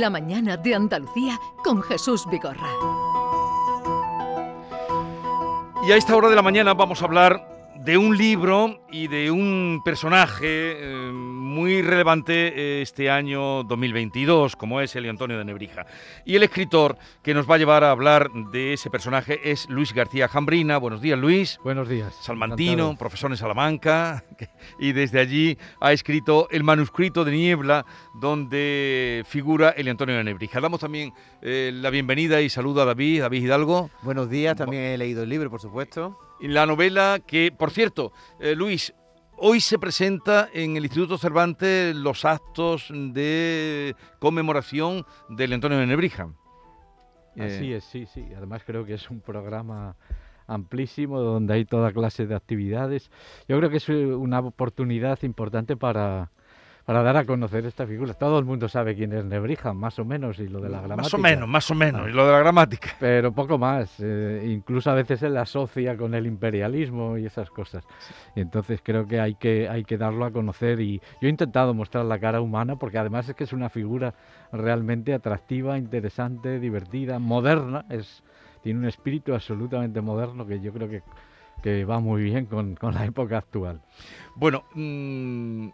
La mañana de Andalucía con Jesús Vigorra. Y a esta hora de la mañana vamos a hablar de un libro y de un personaje eh, muy relevante eh, este año 2022, como es Elio Antonio de Nebrija. Y el escritor que nos va a llevar a hablar de ese personaje es Luis García Jambrina. Buenos días, Luis. Buenos días. Salmantino, Encantado. profesor en Salamanca, y desde allí ha escrito el manuscrito de Niebla, donde figura Elio Antonio de Nebrija. Damos también eh, la bienvenida y saludo a David, David Hidalgo. Buenos días, también he leído el libro, por supuesto. La novela que, por cierto, eh, Luis, hoy se presenta en el Instituto Cervantes los actos de conmemoración del Antonio de Nebrija. Así Eh, es, sí, sí. Además creo que es un programa amplísimo donde hay toda clase de actividades. Yo creo que es eh, una oportunidad importante para, para dar a conocer esta figura. Todo el mundo sabe quién es Nebrija, más o menos, y lo de la gramática. Más o menos, más o menos. Ah. Y lo de la gramática. Pero poco más. eh, incluso a veces se le asocia con el imperialismo y esas cosas. Y entonces creo que hay, que hay que darlo a conocer. Y yo he intentado mostrar la cara humana porque además es que es una figura realmente atractiva, interesante, divertida, moderna. Es, tiene un espíritu absolutamente moderno que yo creo que, que va muy bien con, con la época actual. Bueno, mm,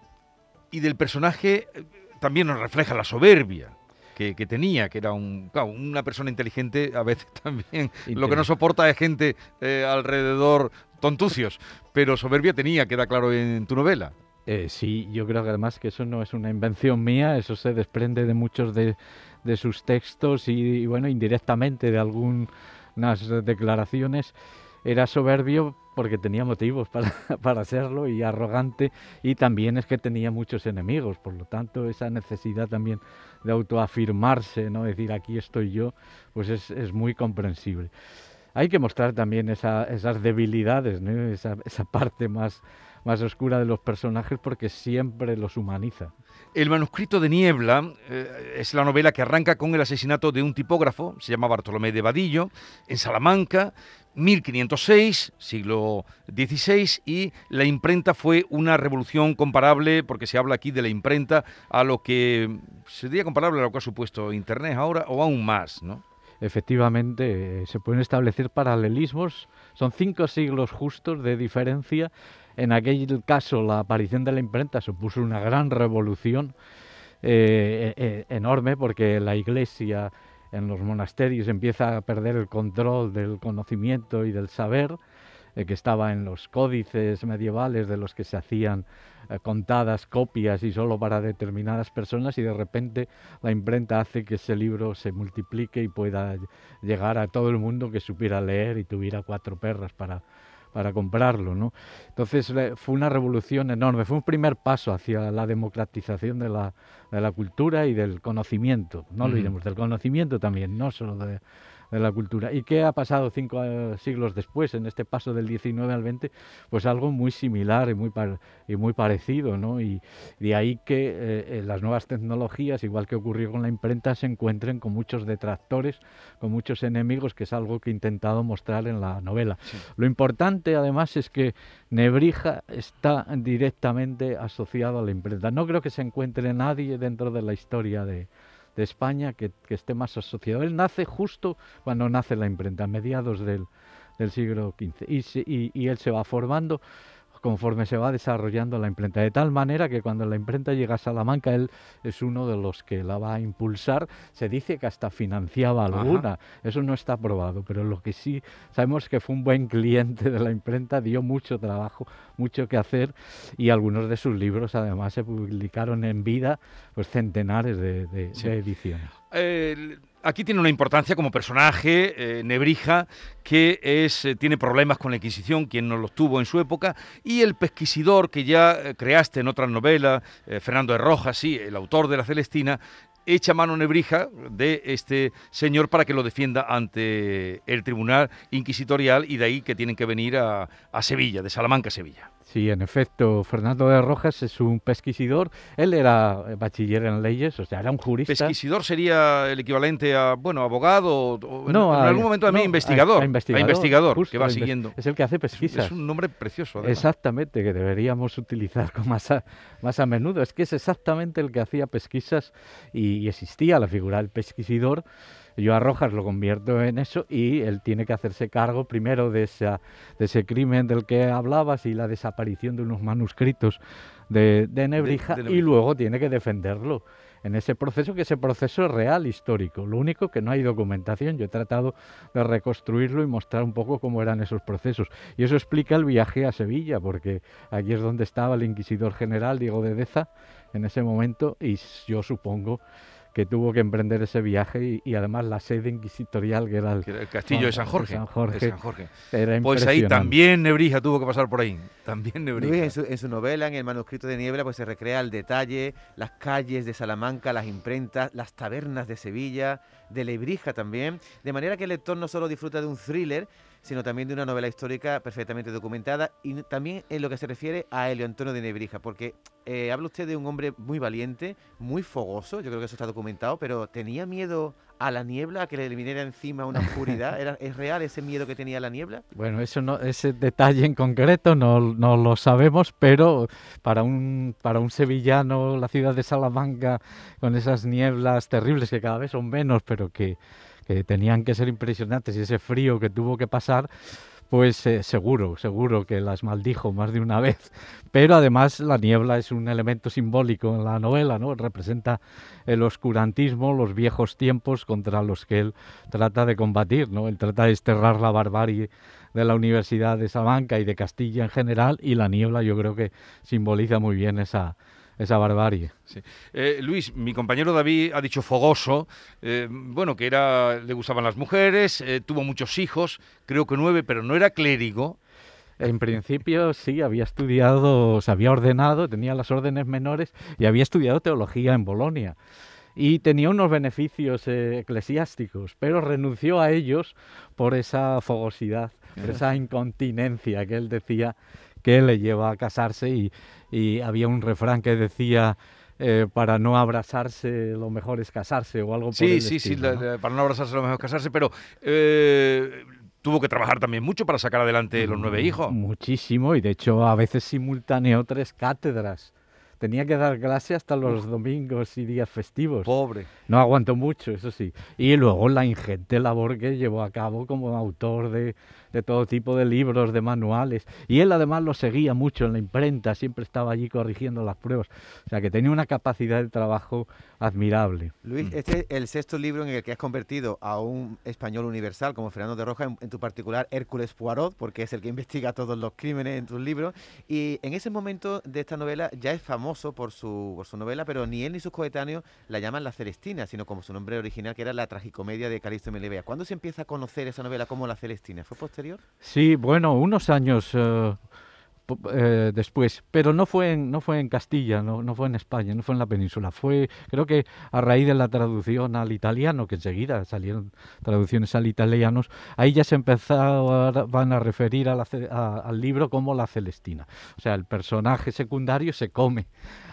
y del personaje eh, también nos refleja la soberbia. Que, que tenía, que era un, claro, una persona inteligente, a veces también lo que no soporta es gente eh, alrededor tontucios, pero soberbia tenía, queda claro en tu novela. Eh, sí, yo creo que además que eso no es una invención mía, eso se desprende de muchos de, de sus textos y, y, bueno, indirectamente de algunas declaraciones. Era soberbio porque tenía motivos para, para serlo y arrogante y también es que tenía muchos enemigos, por lo tanto esa necesidad también de autoafirmarse, ¿no? decir aquí estoy yo, pues es, es muy comprensible. Hay que mostrar también esa- esas debilidades, ¿no? esa, esa parte más, más oscura de los personajes porque siempre los humaniza. El manuscrito de Niebla eh, es la novela que arranca con el asesinato de un tipógrafo, se llama Bartolomé de Vadillo, en Salamanca, 1506, siglo XVI, y la imprenta fue una revolución comparable, porque se habla aquí de la imprenta, a lo que sería comparable a lo que ha supuesto Internet ahora, o aún más, ¿no? Efectivamente, eh, se pueden establecer paralelismos, son cinco siglos justos de diferencia. En aquel caso, la aparición de la imprenta supuso una gran revolución eh, eh, enorme porque la iglesia en los monasterios empieza a perder el control del conocimiento y del saber eh, que estaba en los códices medievales de los que se hacían eh, contadas copias y solo para determinadas personas y de repente la imprenta hace que ese libro se multiplique y pueda ll- llegar a todo el mundo que supiera leer y tuviera cuatro perras para, para comprarlo, ¿no? Entonces fue una revolución enorme, fue un primer paso hacia la democratización de la, de la cultura y del conocimiento, no olvidemos, del conocimiento también, no solo de, de la cultura. ¿Y qué ha pasado cinco eh, siglos después, en este paso del 19 al 20? Pues algo muy similar y muy, par- y muy parecido, ¿no? Y de ahí que eh, eh, las nuevas tecnologías, igual que ocurrió con la imprenta, se encuentren con muchos detractores, con muchos enemigos, que es algo que he intentado mostrar en la novela. Lo importante, además, es que Nebrija está directamente asociado a la imprenta. No creo que se encuentre nadie dentro de la historia de, de España que, esté más asociado. Él nace justo cuando nace la imprenta, a mediados del, siglo XV. Y él se va formando conforme se va desarrollando la imprenta, de tal manera que cuando la imprenta llega a Salamanca, él es uno de los que la va a impulsar. Se dice que hasta financiaba Ajá. alguna, eso no está probado, pero lo que sí sabemos que fue un buen cliente de la imprenta, dio mucho trabajo, mucho que hacer y algunos de sus libros además se publicaron en vida, pues centenares de, de- Sí. de ediciones. Eh, aquí tiene una importancia como personaje, eh, Nebrija, que es, eh, tiene problemas con la Inquisición, quien no los tuvo en su época, y el pesquisidor que ya eh, creaste en otras novelas, Fernando de Rojas, sí, el autor de La Celestina, echa mano Nebrija de este señor para que lo defienda ante el Tribunal Inquisitorial y de ahí que tienen que venir a, a Sevilla, de Salamanca a Sevilla. Sí, en efecto, Fernando de Rojas es un pesquisidor. Él era eh, bachiller en leyes, o sea, era un jurista. Pesquisidor sería el equivalente a, bueno, abogado, o, No, en, a- algún momento también no, a- investigador. a investigador, investigador, justo, que va a siguiendo. Es el que hace pesquisas. Es un nombre precioso. además. Exactamente, que deberíamos utilizar con más a, más a menudo. Es que es exactamente el que hacía pesquisas y, y existía la figura del pesquisidor. Yo a Rojas lo convierto en eso y él tiene que hacerse cargo primero de, esa, de ese crimen del que hablabas y la desaparición de unos manuscritos de, de Nebrija de y luego tiene que defenderlo en ese proceso, que ese proceso es real, histórico. Lo único que no hay documentación. Yo he tratado de reconstruirlo y mostrar un poco cómo eran esos procesos. Y eso explica el viaje a Sevilla, porque aquí es donde estaba el inquisidor general Diego de Deza en ese momento y yo supongo que tuvo que emprender ese viaje y, y además la sede inquisitorial que era el, el castillo de San Jorge. San Jorge. de San Jorge. era Pues ahí también Nebrija tuvo que pasar por ahí. También Nebrija. Luis, en su, en su novela, en el manuscrito de Niebla, pues se recrea al detalle las calles de Salamanca, las imprentas, las tabernas de Sevilla, de Lebrija también, de manera que el lector no solo disfruta de un thriller, sino también de una novela histórica perfectamente documentada y también en lo que se refiere a Elio Antonio de Nebrija, porque eh, habla usted de un hombre muy valiente, muy fogoso, yo creo que eso está documentado, pero tenía miedo a la niebla, a que le viniera encima una oscuridad, ¿Era, ¿es real ese miedo que tenía la niebla? Bueno, eso no, ese detalle en concreto no, no lo sabemos, pero para un, para un sevillano, la ciudad de Salamanca, con esas nieblas terribles que cada vez son menos, pero que, que tenían que ser impresionantes y ese frío que tuvo que pasar, pues eh, seguro, seguro que las maldijo más de una vez. Pero además la niebla es un elemento simbólico en la novela, ¿no? Representa el oscurantismo, los viejos tiempos contra los que él trata de combatir, ¿no? Él trata de desterrar la barbarie de la Universidad de Salamanca y de Castilla en general y la niebla yo creo que simboliza muy bien esa, esa barbarie. Sí. Eh, Luis, mi compañero David ha dicho fogoso, eh, bueno, que era, le gustaban las mujeres, eh, tuvo muchos hijos, creo que nueve, pero no era clérigo. En principio sí, había estudiado, se había ordenado, tenía las órdenes menores y había estudiado teología en Bolonia. Y tenía unos beneficios eh, eclesiásticos, pero renunció a ellos por esa fogosidad, por esa incontinencia que él decía que le lleva a casarse y, y había un refrán que decía eh, para no abrasarse lo mejor es casarse o algo por Sí, el sí, sí, estilo, la- ¿no? la- para no abrazarse lo mejor es casarse, pero eh, tuvo que trabajar también mucho para sacar adelante los nueve hijos. Muchísimo, y de hecho a veces simultaneó tres cátedras. Tenía que dar clase hasta los domingos y días festivos. Pobre. No aguantó mucho, eso sí. Y luego la ingente labor que llevó a cabo como autor de, de todo tipo de libros, de manuales. Y él además lo seguía mucho en la imprenta, siempre estaba allí corrigiendo las pruebas. O sea que tenía una capacidad de trabajo admirable. Luis, este es el sexto libro en el que has convertido a un español universal como Fernando de Roja, en, en tu particular Hércules Poirot, porque es el que investiga todos los crímenes en tus libros. Y en ese momento de esta novela ya es famoso por su, por su novela, pero ni él ni sus coetáneos la llaman La Celestina, sino como su nombre original, que era la tragicomedia de Calixto Melibea. ¿Cuándo se empieza a conocer esa novela como La Celestina? ¿Fue posterior? Sí, bueno, unos años po- eh, después, pero no fue en, no fue en Castilla, no, no fue en España, no fue en la península, fue creo que a raíz de la traducción al italiano, que enseguida salieron traducciones al italiano, ahí ya se empezaban a referir a la a- al libro como la Celestina. O sea, el personaje secundario se come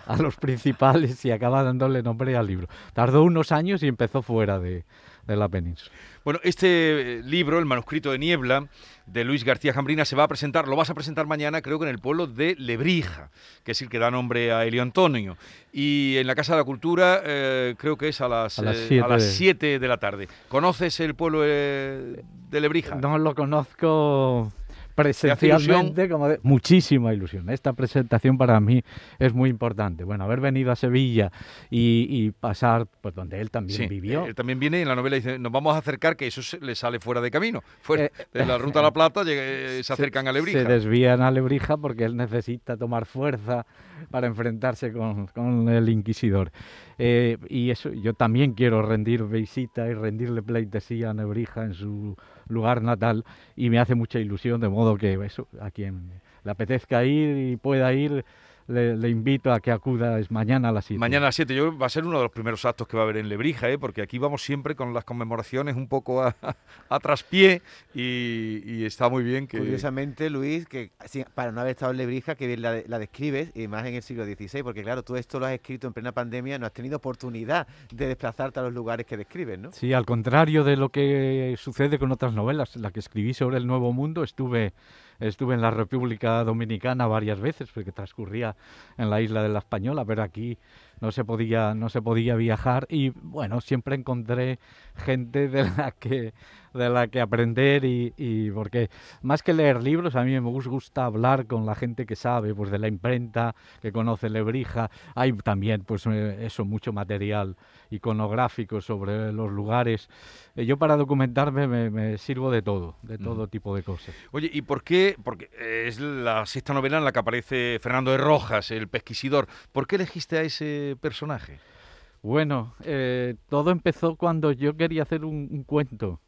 a los principales y acaba dándole nombre al libro. Tardó unos años y empezó fuera de, de la península. Bueno, este eh, libro, El manuscrito de niebla, de Luis García Jambrina, se va a presentar, lo vas a presentar mañana, creo que en el pueblo de Lebrija, que es el que da nombre a Elio Antonio. Y en la Casa de la Cultura, eh, creo que es a las A las eh, 7 de la tarde. ¿Conoces el pueblo eh, de Lebrija? No lo conozco presencialmente, como de- muchísima ilusión. Esta presentación para mí es muy importante. Bueno, haber venido a Sevilla y, y pasar pues donde él también Sí, vivió. él también viene y en la novela dice, nos vamos a acercar, que eso se- le sale fuera de camino. Fuera Eh, de la Ruta a la Plata llega- eh, se acercan a Lebrija. Se desvían a Lebrija porque él necesita tomar fuerza para enfrentarse con, con el inquisidor. Eh, y eso, yo también quiero rendir visita y rendirle pleitesía a Lebrija en su lugar natal y me hace mucha ilusión, de modo que a quien le apetezca ir y pueda ir, le, le invito a que acuda es mañana a las 7. Mañana a las 7, yo va a ser uno de los primeros actos que va a haber en Lebrija, ¿eh? porque aquí vamos siempre con las conmemoraciones un poco a, a traspié y, y está muy bien que... Curiosamente, Luis, que sí, para no haber estado en Lebrija, que bien la, la describes, y más en el siglo XVI, porque claro, tú esto lo has escrito en plena pandemia, no has tenido oportunidad de desplazarte a los lugares que describes, ¿no? Sí, al contrario de lo que sucede con otras novelas, la que escribí sobre el Nuevo Mundo, estuve, estuve en la República Dominicana varias veces, porque transcurría en la isla de la Española, pero aquí no se podía, no se podía viajar y bueno, siempre encontré gente de la que, de la que aprender y, y porque más que leer libros, a mí me gus- gusta hablar con la gente que sabe, pues de la imprenta, que conoce Lebrija, hay también pues eh, eso, mucho material iconográfico sobre los lugares. Eh, Yo para documentarme me, me sirvo de todo, de todo tipo de cosas. Oye, ¿y por qué? Porque es la sexta novela en la que aparece Fernando de Rojas, el pesquisidor. ¿Por qué elegiste a ese personaje? Bueno, eh, todo empezó cuando yo quería hacer un, un cuento,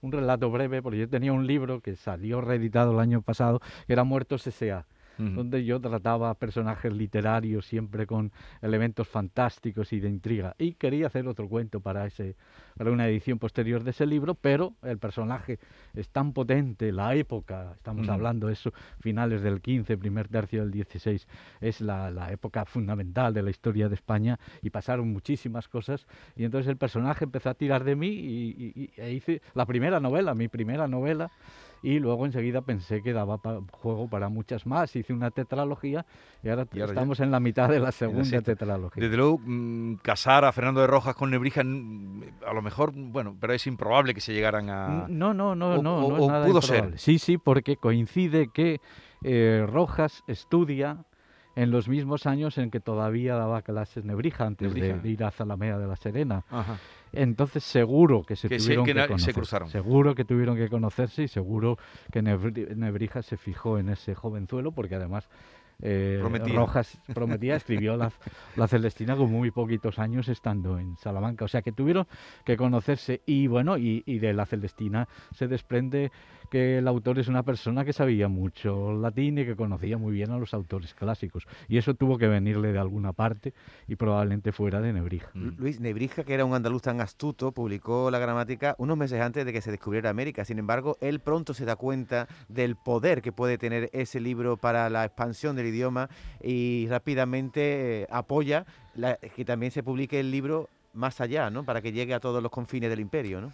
un relato breve, porque yo tenía un libro que salió reeditado el año pasado, que era Muertos S.A., Donde yo trataba personajes literarios siempre con elementos fantásticos y de intriga. Y quería hacer otro cuento para, ese, para una edición posterior de ese libro, pero el personaje es tan potente, la época, estamos hablando de eso, finales del 15, primer tercio del 16, es la, la época fundamental de la historia de España y pasaron muchísimas cosas. Y entonces el personaje empezó a tirar de mí y, y- y- e hice la primera novela, mi primera novela. Y luego enseguida pensé que daba pa- juego para muchas más. Hice una tetralogía y ahora, Y ahora ya- estamos en la mitad de la segunda tetralogía. Desde luego, mm, casar a Fernando de Rojas con Nebrija, a lo mejor, bueno, pero es improbable que se llegaran a... No, no, no, o- no, o- no es o nada pudo ser. improbable. Sí, sí, porque coincide que eh, Rojas estudia en los mismos años en que todavía daba clases Nebrija, antes Nebrija. De, ir a Zalamea de la Serena. Ajá. Entonces seguro que se Que tuvieron que se cruzaron. Seguro que tuvieron que conocerse y seguro que Nebri- Nebrija se fijó en ese jovenzuelo porque además eh, Prometía. Rojas prometía, escribió la, la Celestina con muy poquitos años estando en Salamanca. O sea que tuvieron que conocerse y bueno, y, y de la Celestina se desprende que el autor es una persona que sabía mucho latín y que conocía muy bien a los autores clásicos. Y eso tuvo que venirle de alguna parte y probablemente fuera de Nebrija. Mm. Luis Nebrija, que era un andaluz tan astuto, publicó la gramática unos meses antes de que se descubriera América. Sin embargo, él pronto se da cuenta del poder que puede tener ese libro para la expansión del idioma y rápidamente eh, apoya la- que también se publique el libro más allá, ¿no? Para que llegue a todos los confines del imperio, ¿no?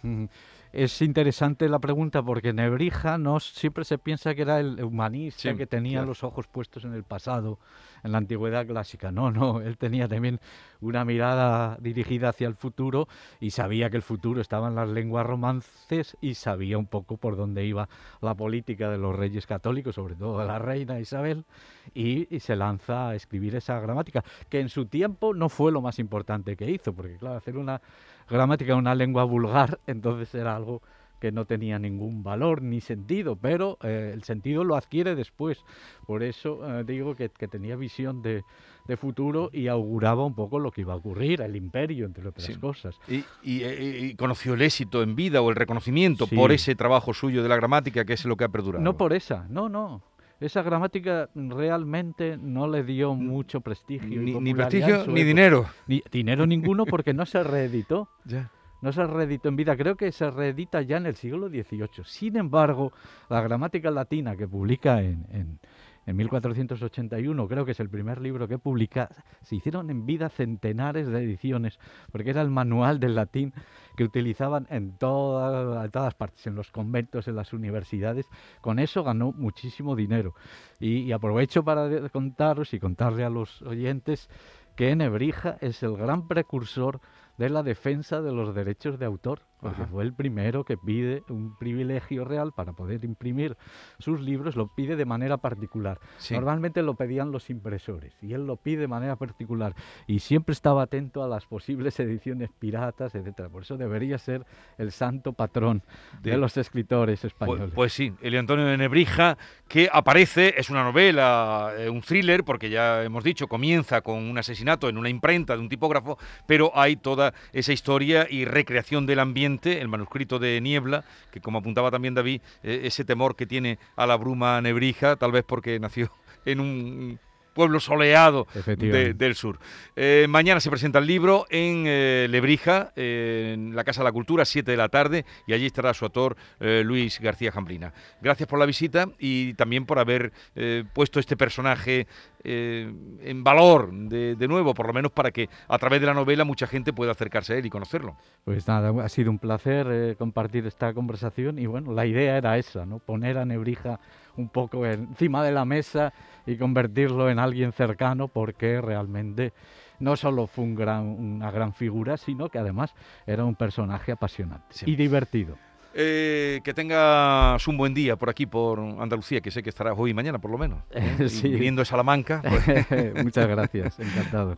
Es interesante la pregunta porque Nebrija no siempre se piensa que era el humanista Sí, que tenía claro. los ojos puestos en el pasado, en la antigüedad clásica. No, no, él tenía también una mirada dirigida hacia el futuro y sabía que el futuro estaba en las lenguas romances y sabía un poco por dónde iba la política de los reyes católicos, sobre todo de la reina Isabel, y, y se lanza a escribir esa gramática, que en su tiempo no fue lo más importante que hizo, porque claro, hacer una gramática en una lengua vulgar, entonces era algo que no tenía ningún valor ni sentido, pero eh, el sentido lo adquiere después. Por eso eh, digo que, que tenía visión de, de futuro y auguraba un poco lo que iba a ocurrir, el imperio, entre otras Sí. cosas. Y, y- y- y conoció el éxito en vida o el reconocimiento Sí. por ese trabajo suyo de la gramática, que es lo que ha perdurado. No por esa, no, no. Esa gramática realmente no le dio mucho prestigio. ni, prestigio ni dinero. Ni dinero ninguno porque no se reeditó. Ya. No se reeditó en vida, creo que se reedita ya en el siglo XVIII. Sin embargo, la gramática latina que publica en, en, en 1481, creo que es el primer libro que publica, se hicieron en vida centenares de ediciones, porque era el manual del latín que utilizaban en, toda- en todas partes, en los conventos, en las universidades. Con eso ganó muchísimo dinero. Y, y aprovecho para contaros y contarle a los oyentes que Nebrija es el gran precursor de la defensa de los derechos de autor, porque Ajá. fue el primero que pide un privilegio real para poder imprimir sus libros, lo pide de manera particular. Sí. Normalmente lo pedían los impresores y él lo pide de manera particular y siempre estaba atento a las posibles ediciones piratas, etcétera. Por eso debería ser el santo patrón de, De- los escritores Pues, españoles. pues sí, Elio Antonio de Nebrija, que aparece, es una novela, eh, un thriller, porque ya hemos dicho, comienza con un asesinato en una imprenta de un tipógrafo, pero hay toda esa historia y recreación del ambiente, el manuscrito de Niebla, que como apuntaba también David, eh, ese temor que tiene a la bruma Nebrija, tal vez porque nació en un pueblo soleado de- del sur. Eh, mañana se presenta el libro en eh, Lebrija, eh, en la Casa de la Cultura, 7 de la tarde, y allí estará su autor eh, Luis García Jambrina. Gracias por la visita y también por haber puesto este personaje eh, en valor de, de nuevo, por lo menos para que a través de la novela mucha gente pueda acercarse a él y conocerlo. Pues nada, ha sido un placer eh, compartir esta conversación y bueno, la idea era esa, ¿no? Poner a Nebrija un poco encima de la mesa y convertirlo en alguien cercano porque realmente no solo fue un gran- una gran figura, sino que además era un personaje apasionante Sí. y divertido. Eh, que tengas un buen día por aquí, por Andalucía, que sé que estarás hoy y mañana por lo menos. ¿eh? Y Sí. Viniendo de Salamanca. pues, Muchas gracias, encantado.